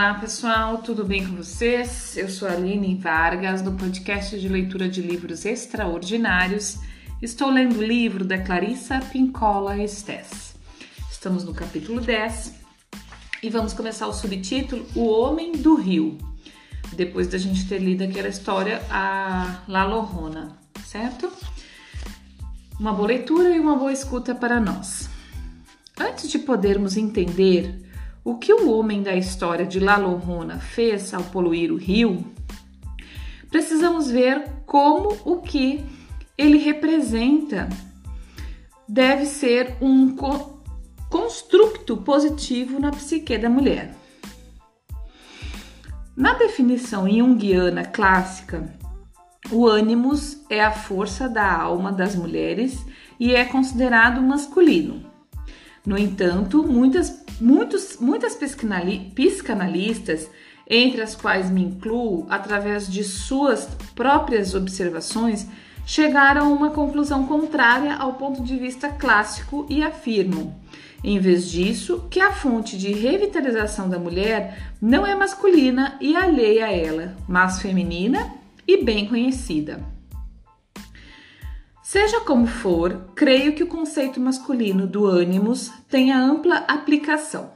Olá pessoal, tudo bem com vocês? Eu sou a Aline Vargas, do podcast de leitura de livros extraordinários. Estou lendo o livro da Clarissa Pincola Estes. Estamos no capítulo 10 e vamos começar o subtítulo O Homem do Rio, depois da gente ter lido aquela história, a La Lorona, certo? Uma boa leitura e uma boa escuta para nós. Antes de podermos entender o que o homem da história de La fez ao poluir o rio, precisamos ver como o que ele representa deve ser um construto positivo na psique da mulher. Na definição junguiana clássica, o ânimos é a força da alma das mulheres e é considerado masculino. No entanto, muitas, muitos, muitas psicanalistas, entre as quais me incluo, através de suas próprias observações, chegaram a uma conclusão contrária ao ponto de vista clássico e afirmam, em vez disso, que a fonte de revitalização da mulher não é masculina e alheia a ela, mas feminina e bem conhecida. Seja como for, creio que o conceito masculino do ânimos tenha ampla aplicação.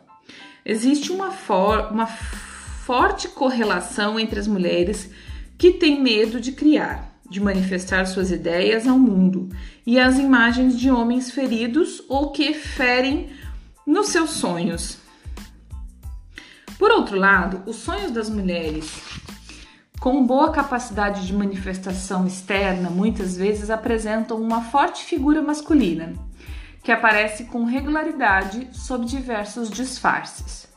Existe uma, for uma forte correlação entre as mulheres que têm medo de criar, de manifestar suas ideias ao mundo, e as imagens de homens feridos ou que ferem nos seus sonhos. Por outro lado, os sonhos das mulheres com boa capacidade de manifestação externa, muitas vezes apresentam uma forte figura masculina, que aparece com regularidade sob diversos disfarces.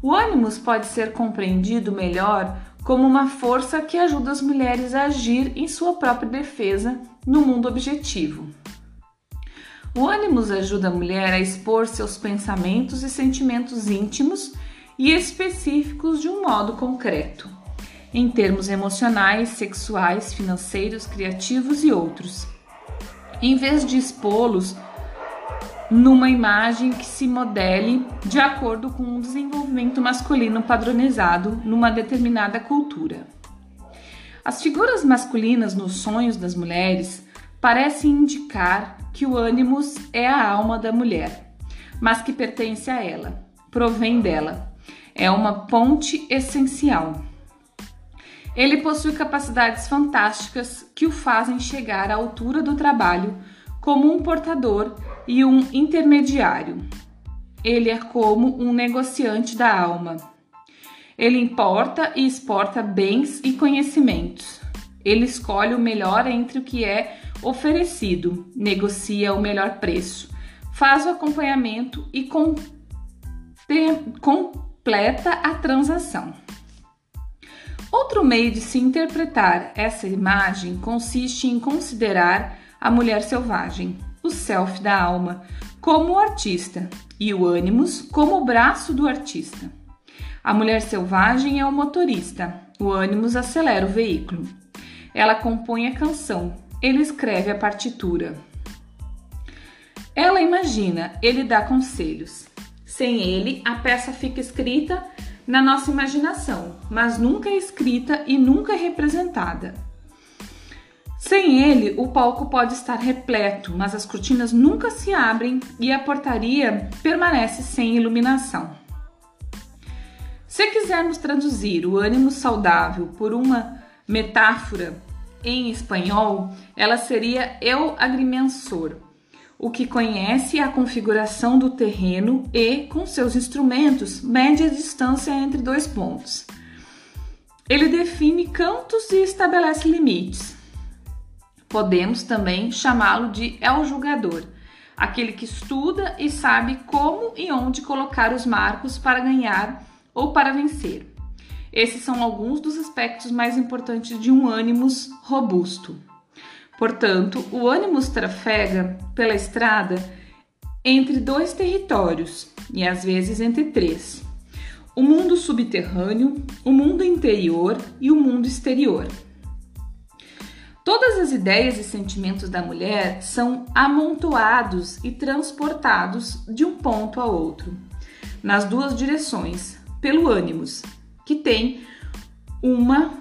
O ânimos pode ser compreendido melhor como uma força que ajuda as mulheres a agir em sua própria defesa no mundo objetivo. O ânimos ajuda a mulher a expor seus pensamentos e sentimentos íntimos e específicos de um modo concreto em termos emocionais, sexuais, financeiros, criativos e outros. Em vez de expô-los numa imagem que se modele de acordo com um desenvolvimento masculino padronizado numa determinada cultura. As figuras masculinas nos sonhos das mulheres parecem indicar que o ânimos é a alma da mulher, mas que pertence a ela, provém dela. É uma ponte essencial. Ele possui capacidades fantásticas que o fazem chegar à altura do trabalho como um portador e um intermediário. Ele é como um negociante da alma. Ele importa e exporta bens e conhecimentos. Ele escolhe o melhor entre o que é oferecido, negocia o melhor preço, faz o acompanhamento e completa a transação. Outro meio de se interpretar essa imagem consiste em considerar a mulher selvagem, o self da alma, como o artista e o ânimos como o braço do artista. A mulher selvagem é o motorista, o ânimos acelera o veículo. Ela compõe a canção, ele escreve a partitura. Ela imagina, ele dá conselhos. Sem ele, a peça fica escrita na nossa imaginação, mas nunca é escrita e nunca é representada. Sem ele, o palco pode estar repleto, mas as cortinas nunca se abrem e a portaria permanece sem iluminação. Se quisermos traduzir o ânimo saudável por uma metáfora em espanhol, ela seria eu agrimensor, o que conhece a configuração do terreno e, com seus instrumentos, mede a distância entre dois pontos. Ele define cantos e estabelece limites. Podemos também chamá-lo de el julgador, aquele que estuda e sabe como e onde colocar os marcos para ganhar ou para vencer. Esses são alguns dos aspectos mais importantes de um ânimos robusto. Portanto, o ônibus trafega pela estrada entre dois territórios e às vezes entre três: o mundo subterrâneo, o mundo interior e o mundo exterior. Todas as ideias e sentimentos da mulher são amontoados e transportados de um ponto a outro, nas duas direções, pelo ânimos, que tem uma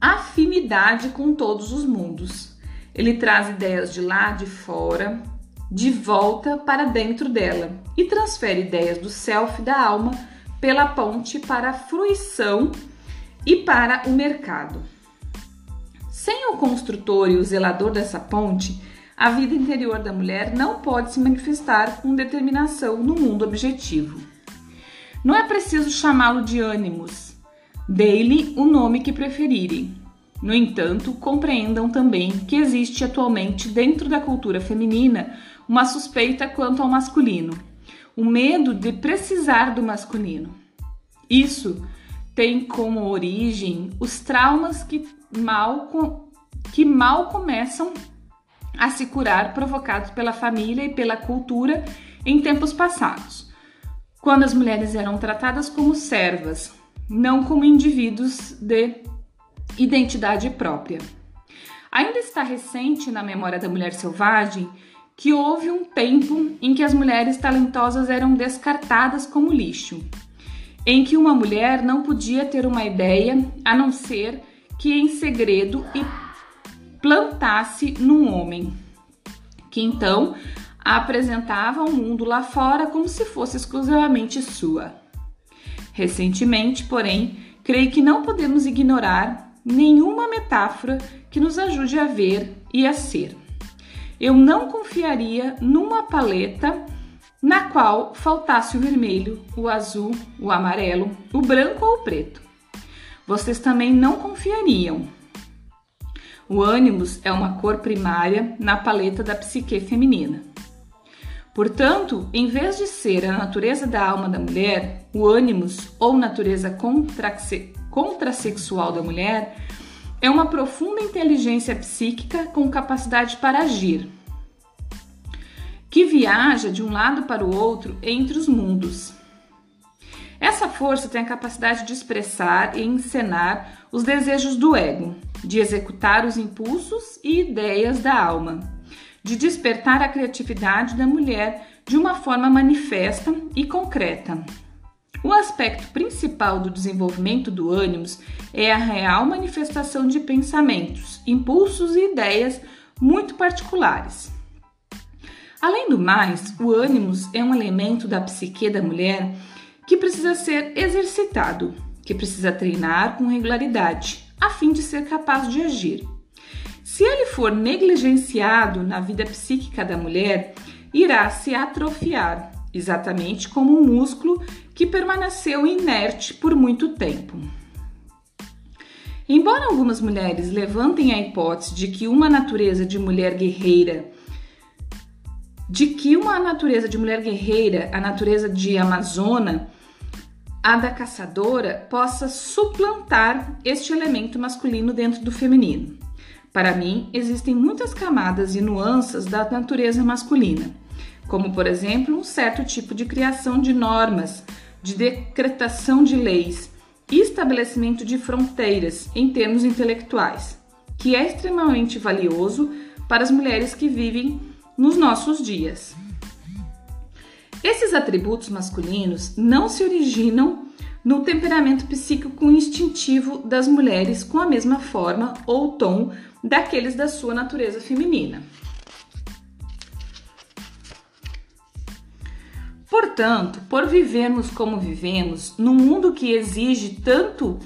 afinidade com todos os mundos. Ele traz ideias de lá de fora, de volta para dentro dela e transfere ideias do self da alma pela ponte para a fruição e para o mercado. Sem o construtor e o zelador dessa ponte, a vida interior da mulher não pode se manifestar com determinação no mundo objetivo. Não é preciso chamá-lo de ânimos, dê-lhe o nome que preferirem. No entanto, compreendam também que existe atualmente dentro da cultura feminina uma suspeita quanto ao masculino, o medo de precisar do masculino. Isso tem como origem os traumas que mal, que mal começam a se curar provocados pela família e pela cultura em tempos passados, quando as mulheres eram tratadas como servas, não como indivíduos de identidade própria. Ainda está recente na memória da mulher selvagem que houve um tempo em que as mulheres talentosas eram descartadas como lixo, em que uma mulher não podia ter uma ideia a não ser que em segredo e plantasse num homem, que então a apresentava ao mundo lá fora como se fosse exclusivamente sua. Recentemente, porém, creio que não podemos ignorar nenhuma metáfora que nos ajude a ver e a ser. Eu não confiaria numa paleta na qual faltasse o vermelho, o azul, o amarelo, o branco ou o preto. Vocês também não confiariam o ânimos é uma cor primária na paleta da psique feminina. Portanto, em vez de ser a natureza da alma da mulher, o ânimos ou natureza contrasexual da mulher, é uma profunda inteligência psíquica com capacidade para agir, que viaja de um lado para o outro entre os mundos. Essa força tem a capacidade de expressar e encenar os desejos do ego, de executar os impulsos e ideias da alma, de despertar a criatividade da mulher de uma forma manifesta e concreta. O aspecto principal do desenvolvimento do ânimos é a real manifestação de pensamentos, impulsos e ideias muito particulares. Além do mais, o ânimos é um elemento da psique da mulher que precisa ser exercitado, que precisa treinar com regularidade, a fim de ser capaz de agir. Se ele for negligenciado na vida psíquica da mulher, irá se atrofiar, exatamente como um músculo que permaneceu inerte por muito tempo. Embora algumas mulheres levantem a hipótese de que uma natureza de mulher guerreira de que uma natureza de mulher guerreira, a natureza de amazona, a da caçadora possa suplantar este elemento masculino dentro do feminino. Para mim, existem muitas camadas e nuances da natureza masculina, como por exemplo um certo tipo de criação de normas, de decretação de leis e estabelecimento de fronteiras em termos intelectuais, que é extremamente valioso para as mulheres que vivem nos nossos dias. Esses atributos masculinos não se originam no temperamento psíquico instintivo das mulheres com a mesma forma ou tom daqueles da sua natureza feminina. Portanto, por vivermos como vivemos, num mundo que exige tanto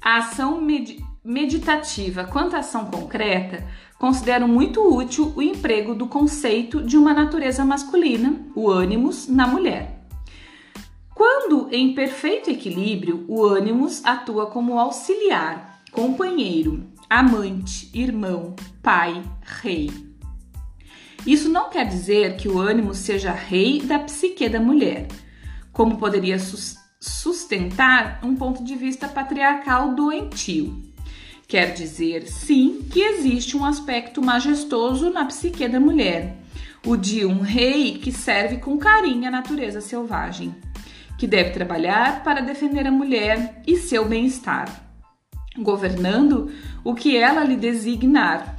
a ação med meditativa quanto a ação concreta, considero muito útil o emprego do conceito de uma natureza masculina, o ânimos, na mulher. Quando em perfeito equilíbrio, o ânimos atua como auxiliar, companheiro, amante, irmão, pai, rei. Isso não quer dizer que o ânimo seja rei da psique da mulher, como poderia sustentar um ponto de vista patriarcal doentio. Quer dizer, sim, que existe um aspecto majestoso na psique da mulher, o de um rei que serve com carinho a natureza selvagem, que deve trabalhar para defender a mulher e seu bem-estar, governando o que ela lhe designar,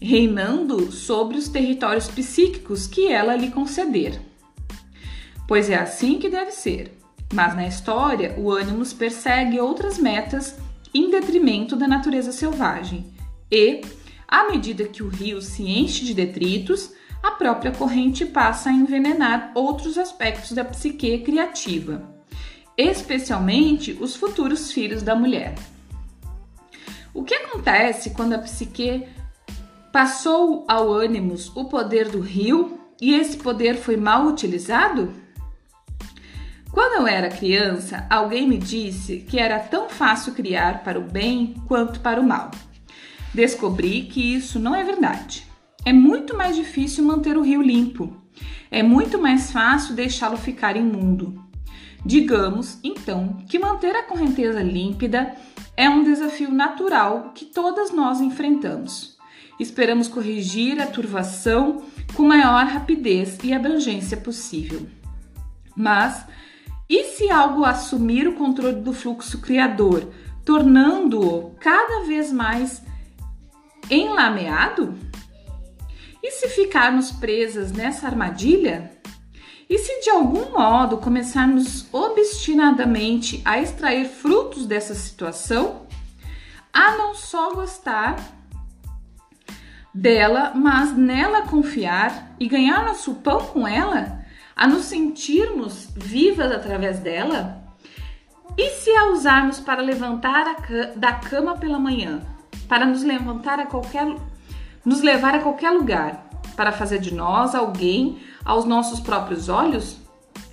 reinando sobre os territórios psíquicos que ela lhe conceder. Pois é assim que deve ser. Mas na história, o Animus persegue outras metas em detrimento da natureza selvagem. E, à medida que o rio se enche de detritos, a própria corrente passa a envenenar outros aspectos da psique criativa, especialmente os futuros filhos da mulher. O que acontece quando a psique passou ao ânimos o poder do rio e esse poder foi mal utilizado? Quando eu era criança, alguém me disse que era tão fácil criar para o bem quanto para o mal. Descobri que isso não é verdade. É muito mais difícil manter o rio limpo. É muito mais fácil deixá-lo ficar imundo. Digamos, então, que manter a correnteza límpida é um desafio natural que todas nós enfrentamos. Esperamos corrigir a turvação com maior rapidez e abrangência possível. Mas, e se algo assumir o controle do fluxo criador, tornando-o cada vez mais enlameado? E se ficarmos presas nessa armadilha? E se de algum modo começarmos obstinadamente a extrair frutos dessa situação, a não só gostar dela, mas nela confiar e ganhar nosso pão com ela, a nos sentirmos vivas através dela? E se a usarmos para levantar a, da cama pela manhã, para nos levantar a qualquer nos levar a qualquer lugar para fazer de nós alguém aos nossos próprios olhos?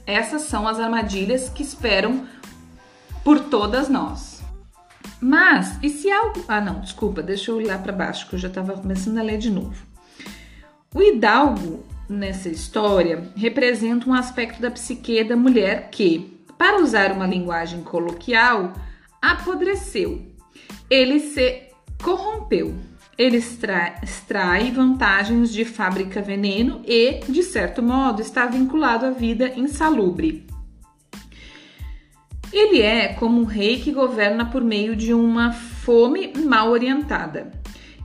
Essas são as armadilhas que esperam por todas nós. Mas, e se algo. Ah, não, desculpa, deixa eu ir lá para baixo, que eu já estava começando a ler de novo. O hidalgo, nessa história, representa um aspecto da psique da mulher que, para usar uma linguagem coloquial, apodreceu. Ele se corrompeu ele extrai, extrai vantagens de fábrica veneno e, de certo modo, está vinculado à vida insalubre. Ele é como um rei que governa por meio de uma fome mal orientada.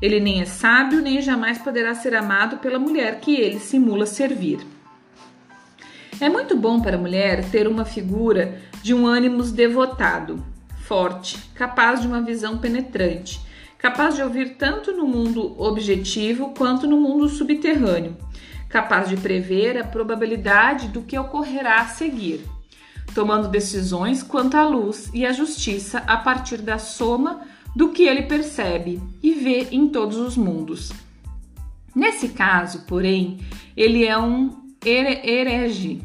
Ele nem é sábio, nem jamais poderá ser amado pela mulher que ele simula servir. É muito bom para a mulher ter uma figura de um ânimos devotado, forte, capaz de uma visão penetrante capaz de ouvir tanto no mundo objetivo quanto no mundo subterrâneo, capaz de prever a probabilidade do que ocorrerá a seguir, tomando decisões quanto à luz e à justiça a partir da soma do que ele percebe e vê em todos os mundos. Nesse caso, porém, ele é um herege.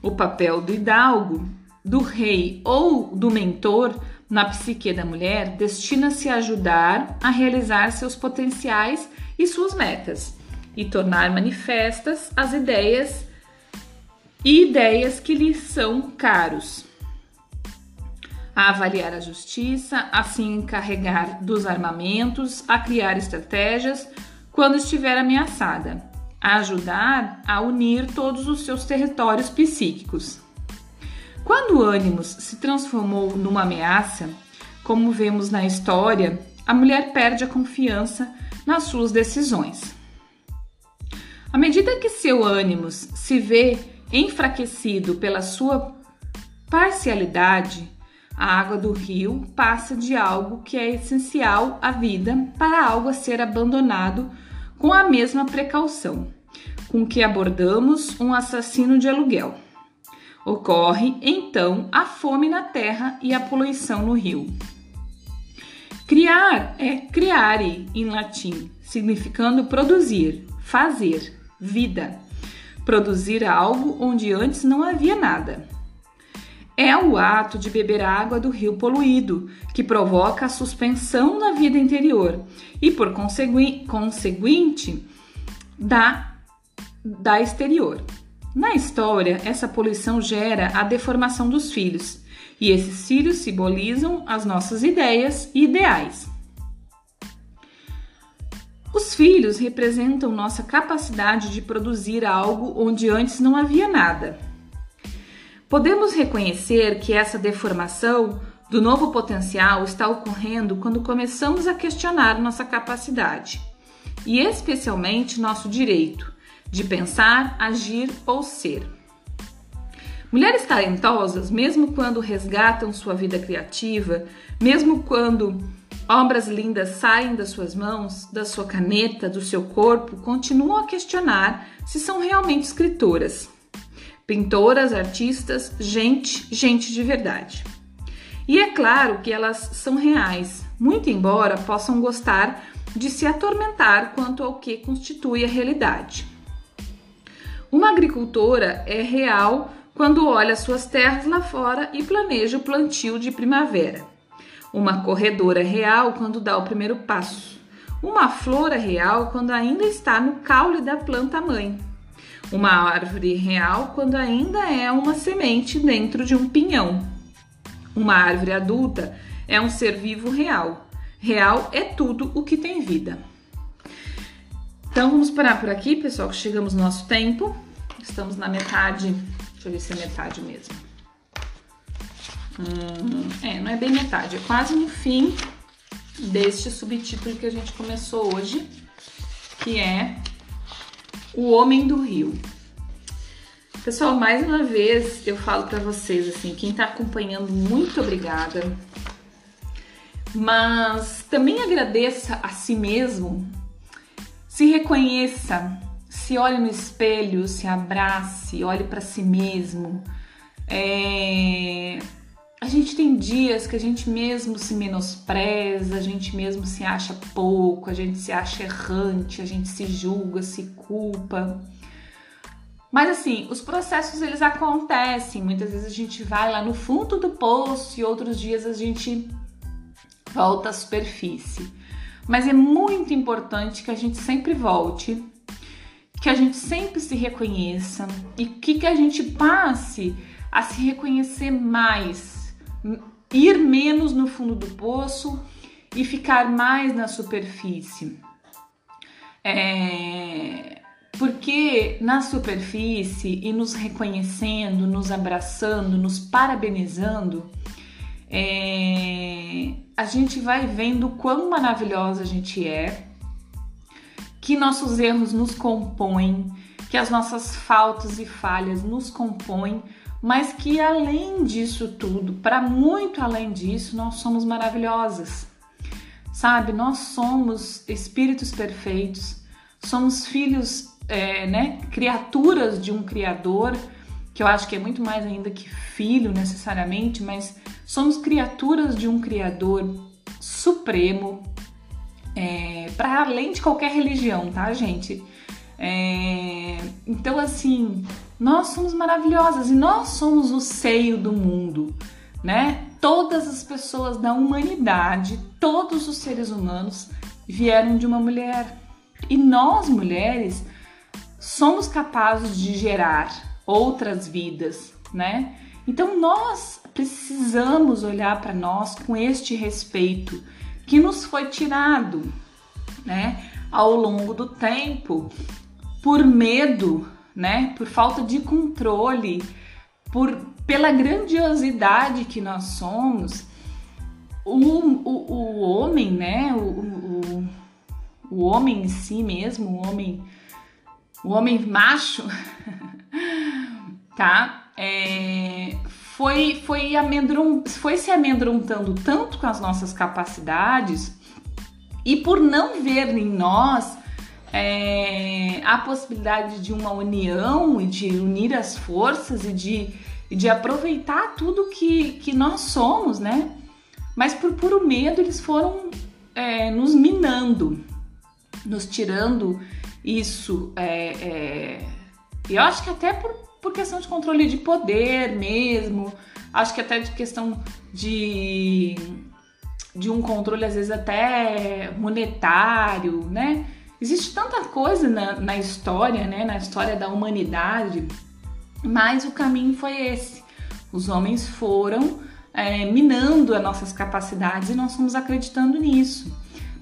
O papel do hidalgo, do rei ou do mentor na psique da mulher destina-se a ajudar a realizar seus potenciais e suas metas e tornar manifestas as ideias e ideias que lhe são caros. A avaliar a justiça, a se encarregar dos armamentos, a criar estratégias quando estiver ameaçada, a ajudar a unir todos os seus territórios psíquicos. Quando o Animus se transformou numa ameaça, como vemos na história, a mulher perde a confiança nas suas decisões. À medida que seu ânimo se vê enfraquecido pela sua parcialidade, a água do rio passa de algo que é essencial à vida para algo a ser abandonado com a mesma precaução com que abordamos um assassino de aluguel. Ocorre então a fome na terra e a poluição no rio. Criar é criare em latim, significando produzir, fazer, vida. Produzir algo onde antes não havia nada. É o ato de beber água do rio poluído, que provoca a suspensão da vida interior e, por conseguinte, da, da exterior. Na história, essa poluição gera a deformação dos filhos, e esses filhos simbolizam as nossas ideias e ideais. Os filhos representam nossa capacidade de produzir algo onde antes não havia nada. Podemos reconhecer que essa deformação do novo potencial está ocorrendo quando começamos a questionar nossa capacidade e, especialmente, nosso direito de pensar, agir ou ser. Mulheres talentosas, mesmo quando resgatam sua vida criativa, mesmo quando obras lindas saem das suas mãos, da sua caneta, do seu corpo, continuam a questionar se são realmente escritoras. Pintoras, artistas, gente, gente de verdade. E é claro que elas são reais, muito embora possam gostar de se atormentar quanto ao que constitui a realidade. Uma agricultora é real quando olha suas terras lá fora e planeja o plantio de primavera. Uma corredora real quando dá o primeiro passo. Uma flor é real quando ainda está no caule da planta mãe. Uma árvore real quando ainda é uma semente dentro de um pinhão. Uma árvore adulta é um ser vivo real. Real é tudo o que tem vida. Então vamos parar por aqui, pessoal, que chegamos no nosso tempo. Estamos na metade. Deixa eu ver se é metade mesmo. Hum, é, não é bem metade, é quase no fim deste subtítulo que a gente começou hoje, que é O Homem do Rio. Pessoal, mais uma vez eu falo para vocês assim, quem tá acompanhando, muito obrigada. Mas também agradeça a si mesmo, se reconheça, se olhe no espelho, se abrace, olhe para si mesmo. É... A gente tem dias que a gente mesmo se menospreza, a gente mesmo se acha pouco, a gente se acha errante, a gente se julga, se culpa. Mas assim, os processos eles acontecem. Muitas vezes a gente vai lá no fundo do poço e outros dias a gente volta à superfície. Mas é muito importante que a gente sempre volte, que a gente sempre se reconheça e que, que a gente passe a se reconhecer mais, ir menos no fundo do poço e ficar mais na superfície. É, porque na superfície e nos reconhecendo, nos abraçando, nos parabenizando, é, a gente vai vendo quão maravilhosa a gente é, que nossos erros nos compõem, que as nossas faltas e falhas nos compõem, mas que além disso tudo, para muito além disso, nós somos maravilhosas. Sabe, nós somos espíritos perfeitos, somos filhos é, né, criaturas de um Criador, que eu acho que é muito mais ainda que filho necessariamente, mas somos criaturas de um Criador supremo, é, para além de qualquer religião, tá, gente? É, então, assim, nós somos maravilhosas e nós somos o seio do mundo, né? Todas as pessoas da humanidade, todos os seres humanos vieram de uma mulher. E nós, mulheres, somos capazes de gerar outras vidas, né? Então nós precisamos olhar para nós com este respeito que nos foi tirado, né, ao longo do tempo, por medo, né, por falta de controle, por pela grandiosidade que nós somos. O, o, o homem, né, o, o, o homem em si mesmo, o homem o homem macho, tá? É, foi, foi, amedron, foi se amedrontando tanto com as nossas capacidades e por não ver em nós é, a possibilidade de uma união e de unir as forças e de, de aproveitar tudo que, que nós somos, né? Mas por puro medo eles foram é, nos minando, nos tirando isso. É, é, eu acho que até por, por questão de controle de poder mesmo, acho que até de questão de, de um controle, às vezes até monetário, né? Existe tanta coisa na, na história, né? Na história da humanidade, mas o caminho foi esse. Os homens foram é, minando as nossas capacidades e nós fomos acreditando nisso.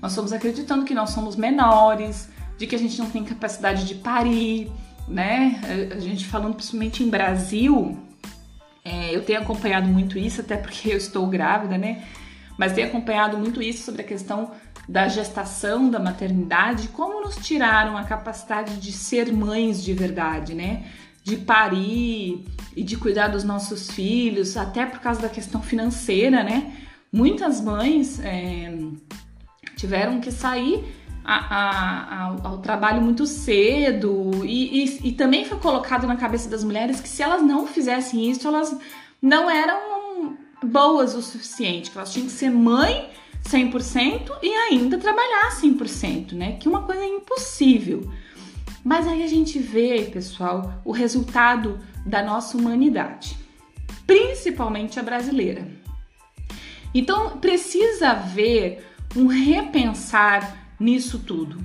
Nós fomos acreditando que nós somos menores, de que a gente não tem capacidade de parir, né? A gente falando principalmente em Brasil, é, eu tenho acompanhado muito isso, até porque eu estou grávida, né? Mas tenho acompanhado muito isso sobre a questão da gestação, da maternidade, como nos tiraram a capacidade de ser mães de verdade, né? de parir e de cuidar dos nossos filhos, até por causa da questão financeira, né? Muitas mães é, tiveram que sair a, a, ao, trabalho muito cedo e, e, e também foi colocado na cabeça das mulheres que se elas não fizessem isso, elas não eram boas o suficiente, que elas tinham que ser mãe 100% e ainda trabalhar 100%, né? Que é uma coisa impossível. Mas aí a gente vê, pessoal, o resultado da nossa humanidade, principalmente a brasileira. Então precisa haver um repensar nisso tudo.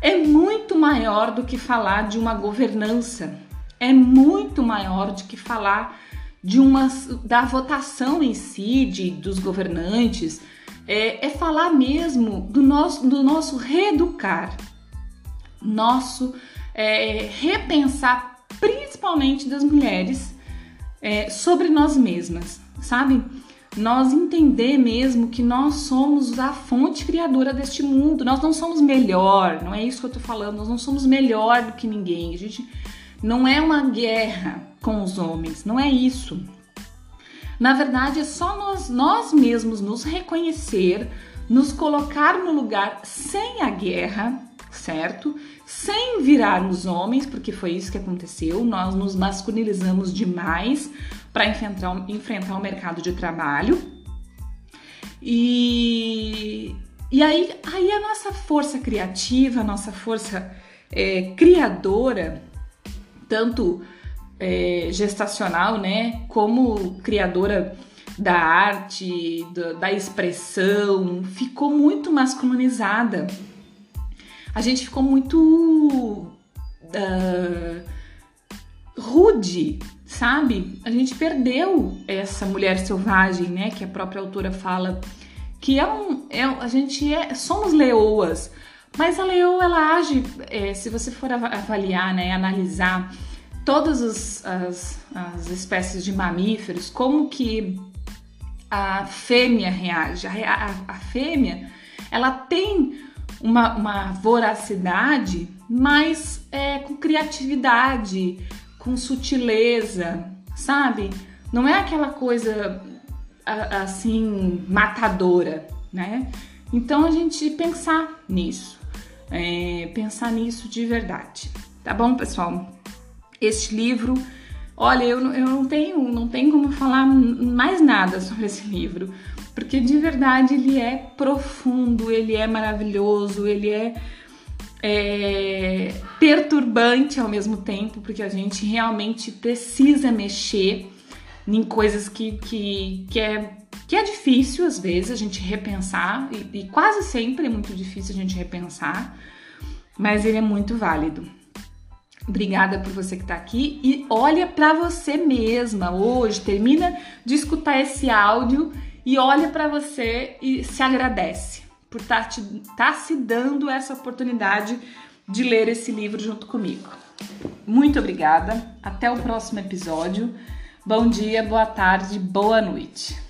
É muito maior do que falar de uma governança, é muito maior do que falar de uma da votação em si, de, dos governantes, é, é falar mesmo do nosso, do nosso reeducar nosso é, repensar, principalmente das mulheres, é, sobre nós mesmas, sabe? Nós entender mesmo que nós somos a fonte criadora deste mundo, nós não somos melhor, não é isso que eu tô falando, nós não somos melhor do que ninguém, a gente não é uma guerra com os homens, não é isso. Na verdade, é só nós, nós mesmos nos reconhecer, nos colocar no lugar sem a guerra, certo? Sem virarmos homens, porque foi isso que aconteceu, nós nos masculinizamos demais para enfrentar, enfrentar o mercado de trabalho. E, e aí, aí a nossa força criativa, a nossa força é, criadora, tanto é, gestacional, né, como criadora da arte, da, da expressão, ficou muito masculinizada a gente ficou muito uh, rude, sabe? A gente perdeu essa mulher selvagem, né? Que a própria autora fala que é um, é, a gente é, somos leoas, mas a leoa ela age, é, se você for avaliar, né, analisar todas as, as, as espécies de mamíferos, como que a fêmea reage. A, a, a fêmea ela tem uma, uma voracidade, mas é, com criatividade, com sutileza, sabe? Não é aquela coisa assim matadora, né? Então a gente pensar nisso, é, pensar nisso de verdade, tá bom, pessoal? Este livro, olha, eu, eu não tenho, não tenho como falar mais nada sobre esse livro, porque de verdade ele é profundo, ele é maravilhoso, ele é, é perturbante ao mesmo tempo, porque a gente realmente precisa mexer em coisas que, que, que, é, que é difícil às vezes a gente repensar, e, e quase sempre é muito difícil a gente repensar, mas ele é muito válido. Obrigada por você que está aqui e olha para você mesma hoje. Termina de escutar esse áudio e olha para você e se agradece por estar tá tá se dando essa oportunidade de ler esse livro junto comigo. Muito obrigada, até o próximo episódio. Bom dia, boa tarde, boa noite.